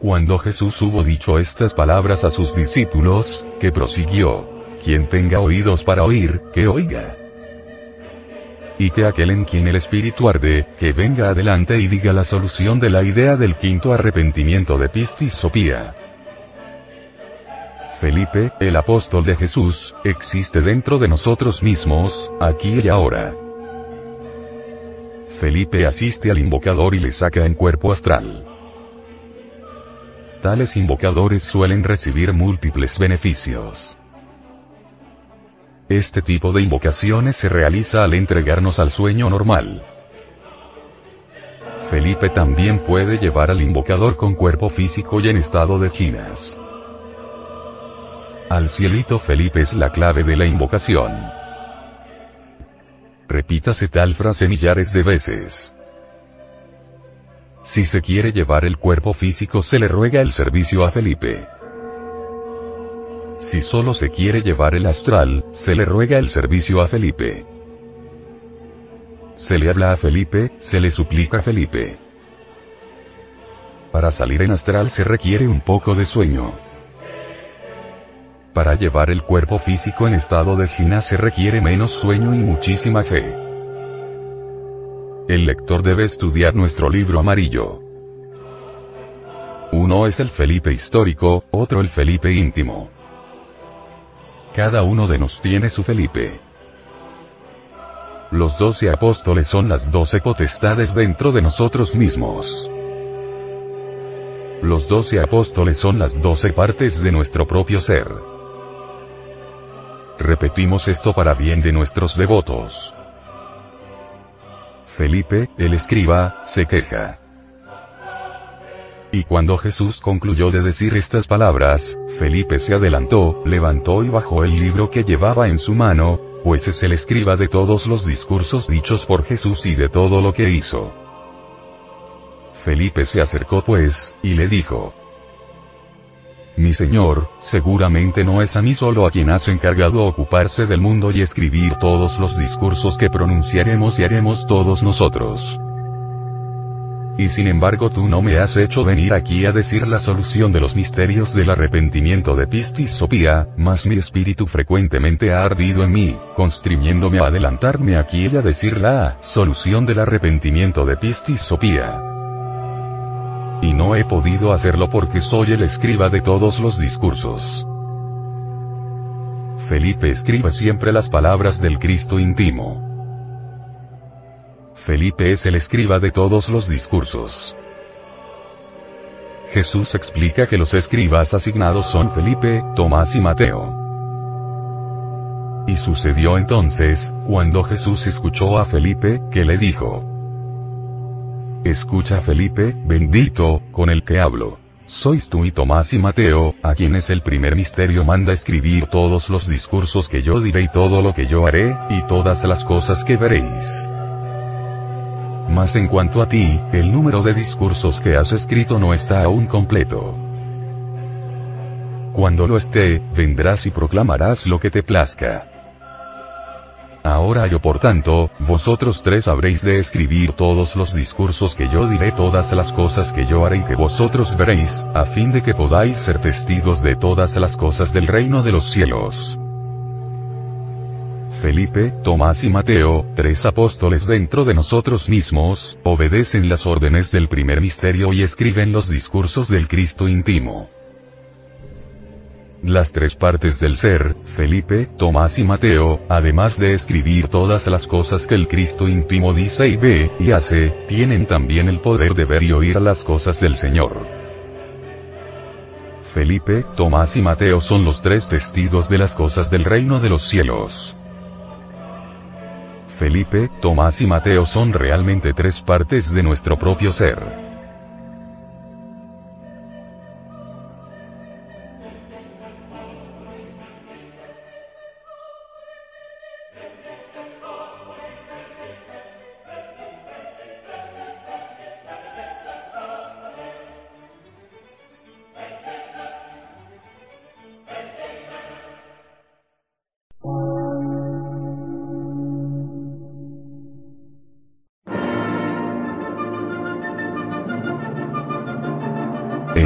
Cuando Jesús hubo dicho estas palabras a sus discípulos, que prosiguió, quien tenga oídos para oír, que oiga. Y que aquel en quien el espíritu arde, que venga adelante y diga la solución de la idea del quinto arrepentimiento de Pistis Sopía. Felipe, el apóstol de Jesús, existe dentro de nosotros mismos, aquí y ahora. Felipe asiste al invocador y le saca en cuerpo astral. Tales invocadores suelen recibir múltiples beneficios. Este tipo de invocaciones se realiza al entregarnos al sueño normal. Felipe también puede llevar al invocador con cuerpo físico y en estado de ginas. Al cielito Felipe es la clave de la invocación. Repítase tal frase millares de veces. Si se quiere llevar el cuerpo físico se le ruega el servicio a Felipe. Si solo se quiere llevar el astral, se le ruega el servicio a Felipe. Se le habla a Felipe, se le suplica a Felipe. Para salir en astral se requiere un poco de sueño. Para llevar el cuerpo físico en estado de gina se requiere menos sueño y muchísima fe. El lector debe estudiar nuestro libro amarillo. Uno es el Felipe histórico, otro el Felipe íntimo. Cada uno de nos tiene su Felipe. Los doce apóstoles son las doce potestades dentro de nosotros mismos. Los doce apóstoles son las doce partes de nuestro propio ser. Repetimos esto para bien de nuestros devotos. Felipe, el escriba, se queja. Y cuando Jesús concluyó de decir estas palabras, Felipe se adelantó, levantó y bajó el libro que llevaba en su mano, pues es el escriba de todos los discursos dichos por Jesús y de todo lo que hizo. Felipe se acercó pues, y le dijo, mi Señor, seguramente no es a mí solo a quien has encargado ocuparse del mundo y escribir todos los discursos que pronunciaremos y haremos todos nosotros. Y sin embargo tú no me has hecho venir aquí a decir la solución de los misterios del arrepentimiento de Pistis Sopía, mas mi espíritu frecuentemente ha ardido en mí, constriñéndome a adelantarme aquí y a decir la solución del arrepentimiento de Pistis Sopía y no he podido hacerlo porque soy el escriba de todos los discursos. Felipe escribe siempre las palabras del Cristo íntimo. Felipe es el escriba de todos los discursos. Jesús explica que los escribas asignados son Felipe, Tomás y Mateo. Y sucedió entonces, cuando Jesús escuchó a Felipe, que le dijo, Escucha Felipe, bendito, con el que hablo. Sois tú y Tomás y Mateo, a quienes el primer misterio manda escribir todos los discursos que yo diré y todo lo que yo haré, y todas las cosas que veréis. Mas en cuanto a ti, el número de discursos que has escrito no está aún completo. Cuando lo esté, vendrás y proclamarás lo que te plazca. Ahora yo por tanto, vosotros tres habréis de escribir todos los discursos que yo diré, todas las cosas que yo haré y que vosotros veréis, a fin de que podáis ser testigos de todas las cosas del reino de los cielos. Felipe, Tomás y Mateo, tres apóstoles dentro de nosotros mismos, obedecen las órdenes del primer misterio y escriben los discursos del Cristo íntimo. Las tres partes del ser, Felipe, Tomás y Mateo, además de escribir todas las cosas que el Cristo íntimo dice y ve, y hace, tienen también el poder de ver y oír las cosas del Señor. Felipe, Tomás y Mateo son los tres testigos de las cosas del reino de los cielos. Felipe, Tomás y Mateo son realmente tres partes de nuestro propio ser.